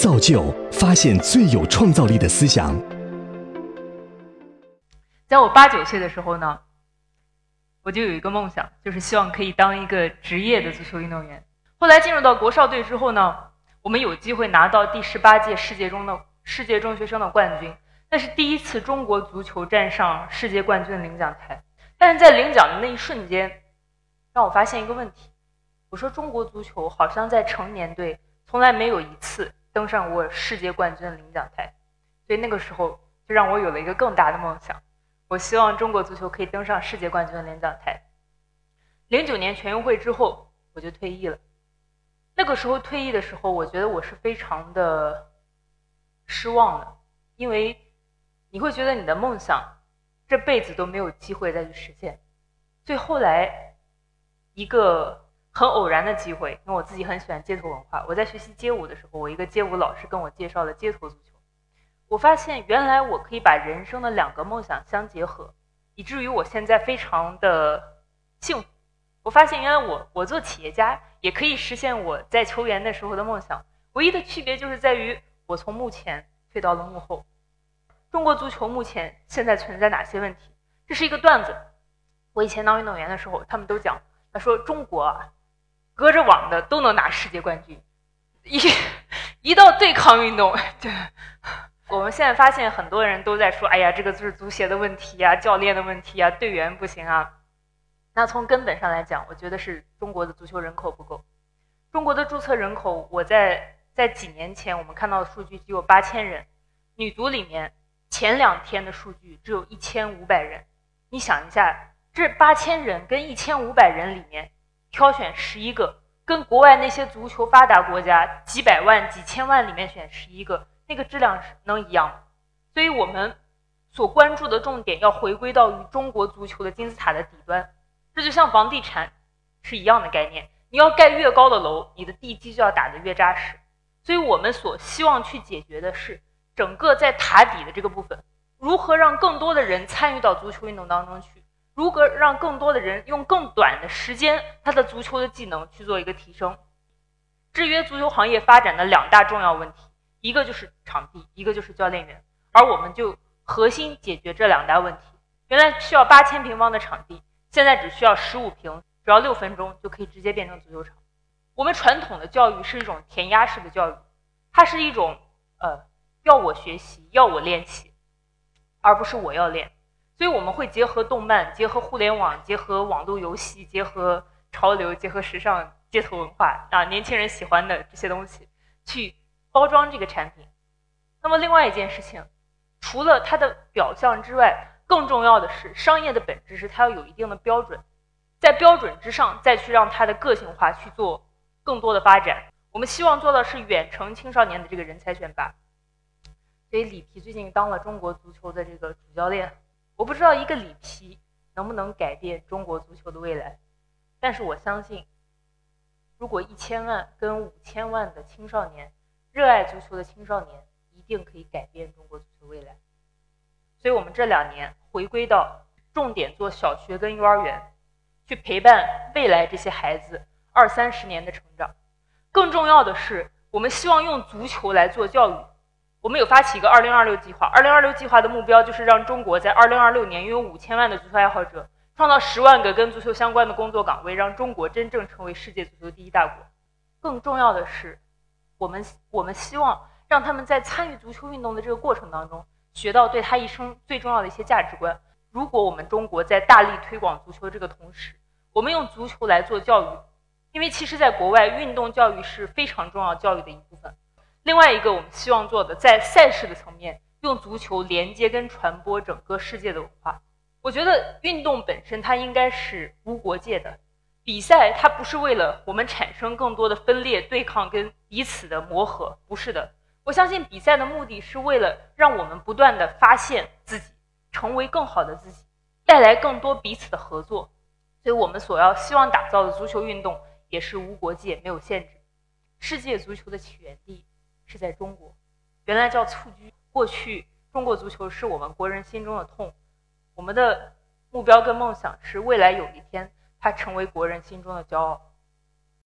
造就、发现最有创造力的思想。在我八九岁的时候呢，我就有一个梦想，就是希望可以当一个职业的足球运动员。后来进入到国少队之后呢，我们有机会拿到第十八届世界中的世界中学生的冠军，那是第一次中国足球站上世界冠军的领奖台。但是在领奖的那一瞬间，让我发现一个问题：我说中国足球好像在成年队从来没有一次登上过世界冠军的领奖台。所以那个时候就让我有了一个更大的梦想。我希望中国足球可以登上世界冠军的领奖台。零九年全运会之后，我就退役了。那个时候退役的时候，我觉得我是非常的失望的，因为你会觉得你的梦想这辈子都没有机会再去实现。所以后来一个很偶然的机会，因为我自己很喜欢街头文化，我在学习街舞的时候，我一个街舞老师跟我介绍了街头足球。我发现原来我可以把人生的两个梦想相结合，以至于我现在非常的幸福。我发现原来我我做企业家也可以实现我在球员的时候的梦想，唯一的区别就是在于我从幕前退到了幕后。中国足球目前现在存在哪些问题？这是一个段子。我以前当运动员的时候，他们都讲，他说中国啊，隔着网的都能拿世界冠军，一一到对抗运动就。我们现在发现很多人都在说：“哎呀，这个就是足协的问题呀，教练的问题呀，队员不行啊。”那从根本上来讲，我觉得是中国的足球人口不够。中国的注册人口，我在在几年前我们看到的数据只有八千人。女足里面前两天的数据只有一千五百人。你想一下，这八千人跟一千五百人里面挑选十一个，跟国外那些足球发达国家几百万、几千万里面选十一个。那个质量是能一样吗？所以我们所关注的重点要回归到与中国足球的金字塔的底端，这就像房地产是一样的概念。你要盖越高的楼，你的地基就要打得越扎实。所以我们所希望去解决的是整个在塔底的这个部分，如何让更多的人参与到足球运动当中去，如何让更多的人用更短的时间，他的足球的技能去做一个提升，制约足球行业发展的两大重要问题。一个就是场地，一个就是教练员，而我们就核心解决这两大问题。原来需要八千平方的场地，现在只需要十五平，只要六分钟就可以直接变成足球场。我们传统的教育是一种填鸭式的教育，它是一种呃要我学习，要我练习，而不是我要练。所以我们会结合动漫，结合互联网，结合网络游戏，结合潮流，结合时尚、街头文化啊，年轻人喜欢的这些东西去。包装这个产品，那么另外一件事情，除了它的表象之外，更重要的是商业的本质是它要有一定的标准，在标准之上再去让它的个性化去做更多的发展。我们希望做的是远程青少年的这个人才选拔。所以里皮最近当了中国足球的这个主教练，我不知道一个里皮能不能改变中国足球的未来，但是我相信，如果一千万跟五千万的青少年。热爱足球的青少年一定可以改变中国足球未来，所以我们这两年回归到重点做小学跟幼儿园，去陪伴未来这些孩子二三十年的成长。更重要的是，我们希望用足球来做教育。我们有发起一个二零二六计划，二零二六计划的目标就是让中国在二零二六年拥有五千万的足球爱好者，创造十万个跟足球相关的工作岗位，让中国真正成为世界足球第一大国。更重要的是。我们我们希望让他们在参与足球运动的这个过程当中，学到对他一生最重要的一些价值观。如果我们中国在大力推广足球这个同时，我们用足球来做教育，因为其实在国外运动教育是非常重要教育的一部分。另外一个我们希望做的，在赛事的层面，用足球连接跟传播整个世界的文化。我觉得运动本身它应该是无国界的。比赛它不是为了我们产生更多的分裂、对抗跟彼此的磨合，不是的。我相信比赛的目的是为了让我们不断的发现自己，成为更好的自己，带来更多彼此的合作。所以我们所要希望打造的足球运动也是无国界、没有限制。世界足球的起源地是在中国，原来叫蹴鞠。过去中国足球是我们国人心中的痛，我们的目标跟梦想是未来有一天。它成为国人心中的骄傲。